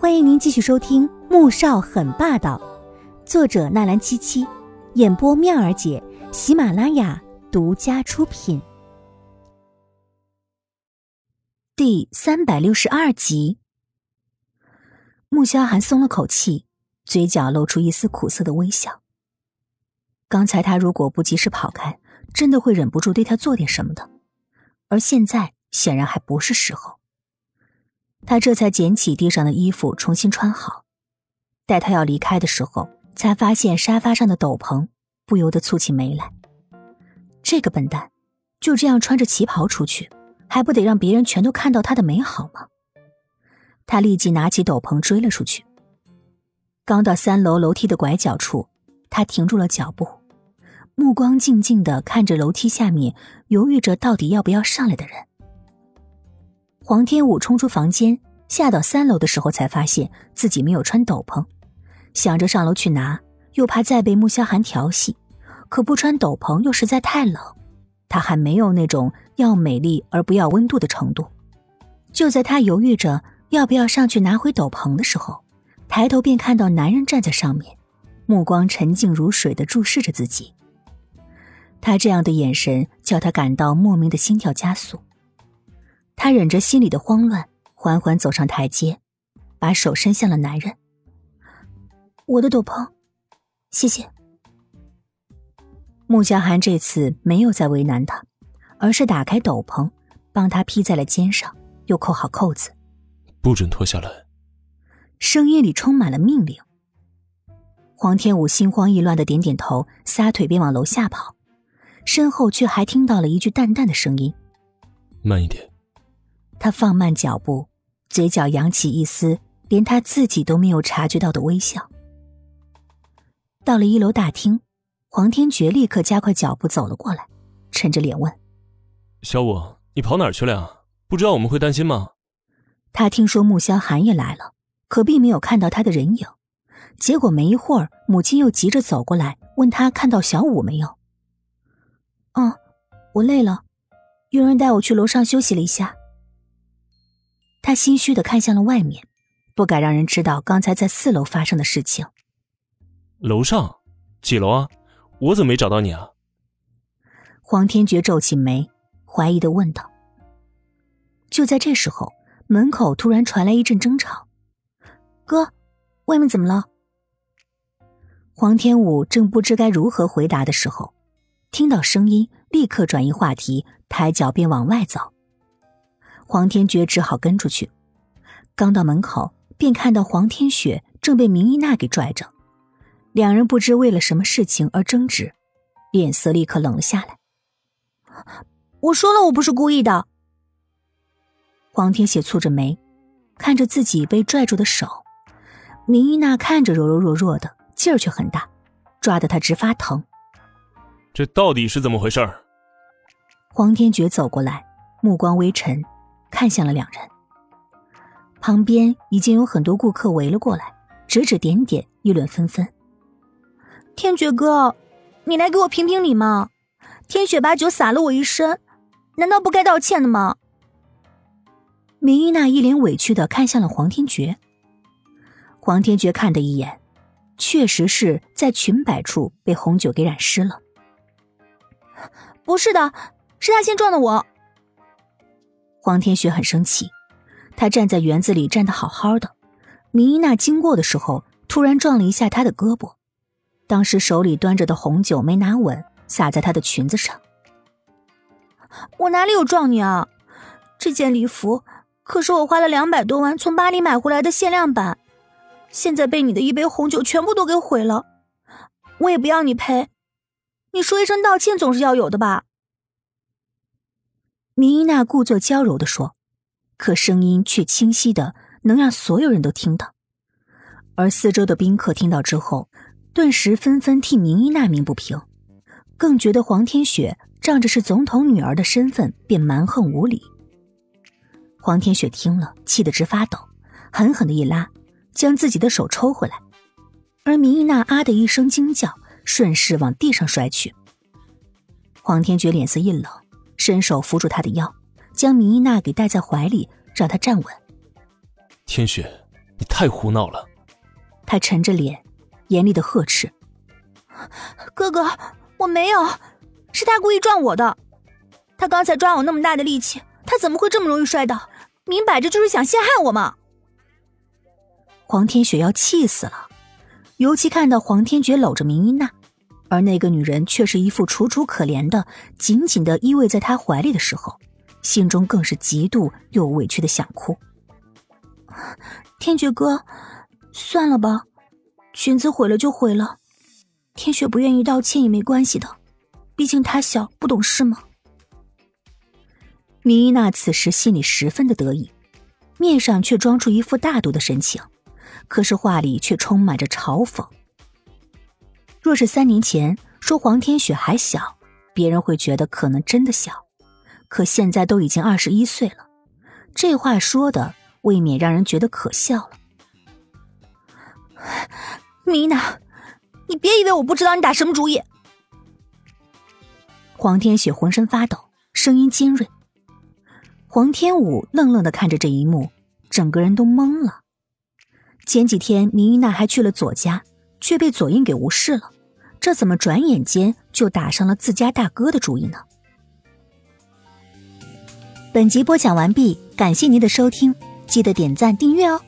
欢迎您继续收听《穆少很霸道》，作者纳兰七七，演播妙儿姐，喜马拉雅独家出品。第三百六十二集，穆萧寒松了口气，嘴角露出一丝苦涩的微笑。刚才他如果不及时跑开，真的会忍不住对他做点什么的，而现在显然还不是时候。他这才捡起地上的衣服，重新穿好。待他要离开的时候，才发现沙发上的斗篷，不由得蹙起眉来。这个笨蛋，就这样穿着旗袍出去，还不得让别人全都看到他的美好吗？他立即拿起斗篷追了出去。刚到三楼楼梯的拐角处，他停住了脚步，目光静静的看着楼梯下面犹豫着到底要不要上来的人。黄天武冲出房间，下到三楼的时候，才发现自己没有穿斗篷，想着上楼去拿，又怕再被穆萧寒调戏，可不穿斗篷又实在太冷，他还没有那种要美丽而不要温度的程度。就在他犹豫着要不要上去拿回斗篷的时候，抬头便看到男人站在上面，目光沉静如水的注视着自己。他这样的眼神叫他感到莫名的心跳加速。他忍着心里的慌乱，缓缓走上台阶，把手伸向了男人。我的斗篷，谢谢。穆小寒这次没有再为难他，而是打开斗篷，帮他披在了肩上，又扣好扣子。不准脱下来。声音里充满了命令。黄天武心慌意乱的点点头，撒腿便往楼下跑，身后却还听到了一句淡淡的声音：“慢一点。”他放慢脚步，嘴角扬起一丝连他自己都没有察觉到的微笑。到了一楼大厅，黄天觉立刻加快脚步走了过来，沉着脸问：“小五，你跑哪儿去了呀？不知道我们会担心吗？”他听说穆萧寒也来了，可并没有看到他的人影。结果没一会儿，母亲又急着走过来，问他看到小五没有。“哦，我累了，有人带我去楼上休息了一下。”他心虚的看向了外面，不敢让人知道刚才在四楼发生的事情。楼上几楼啊？我怎么没找到你啊？黄天觉皱起眉，怀疑的问道。就在这时候，门口突然传来一阵争吵：“哥，外面怎么了？”黄天武正不知该如何回答的时候，听到声音，立刻转移话题，抬脚便往外走。黄天觉只好跟出去，刚到门口，便看到黄天雪正被明依娜给拽着，两人不知为了什么事情而争执，脸色立刻冷了下来。我说了，我不是故意的。黄天雪蹙着眉，看着自己被拽住的手，明依娜看着柔柔弱弱的，劲儿却很大，抓得她直发疼。这到底是怎么回事？黄天觉走过来，目光微沉。看向了两人，旁边已经有很多顾客围了过来，指指点点，议论纷纷。天爵哥，你来给我评评理嘛！天雪把酒洒了我一身，难道不该道歉的吗？明依娜一脸委屈的看向了黄天爵。黄天爵看的一眼，确实是在裙摆处被红酒给染湿了。不是的，是他先撞的我。黄天雪很生气，他站在园子里站得好好的，明依娜经过的时候突然撞了一下他的胳膊，当时手里端着的红酒没拿稳，洒在他的裙子上。我哪里有撞你啊？这件礼服可是我花了两百多万从巴黎买回来的限量版，现在被你的一杯红酒全部都给毁了，我也不要你赔，你说一声道歉总是要有的吧？明依娜故作娇柔的说，可声音却清晰的能让所有人都听到。而四周的宾客听到之后，顿时纷纷替明依娜鸣不平，更觉得黄天雪仗着是总统女儿的身份便蛮横无理。黄天雪听了，气得直发抖，狠狠的一拉，将自己的手抽回来。而明依娜啊的一声惊叫，顺势往地上摔去。黄天觉脸色一冷。伸手扶住他的腰，将明依娜给带在怀里，让她站稳。天雪，你太胡闹了！他沉着脸，严厉的呵斥：“哥哥，我没有，是他故意撞我的。他刚才抓我那么大的力气，他怎么会这么容易摔倒？明摆着就是想陷害我嘛！”黄天雪要气死了，尤其看到黄天觉搂着明依娜，而那个女人却是一副楚楚可怜的，紧紧的依偎在他怀里的时候，心中更是嫉妒又委屈的想哭。天觉哥。算了吧，裙子毁了就毁了。天雪不愿意道歉也没关系的，毕竟她小不懂事嘛。米伊娜此时心里十分的得意，面上却装出一副大度的神情，可是话里却充满着嘲讽。若是三年前说黄天雪还小，别人会觉得可能真的小，可现在都已经二十一岁了，这话说的未免让人觉得可笑了。米娜，你别以为我不知道你打什么主意。黄天雪浑身发抖，声音尖锐。黄天武愣愣的看着这一幕，整个人都懵了。前几天明一娜还去了左家，却被左英给无视了，这怎么转眼间就打上了自家大哥的主意呢？本集播讲完毕，感谢您的收听，记得点赞订阅哦。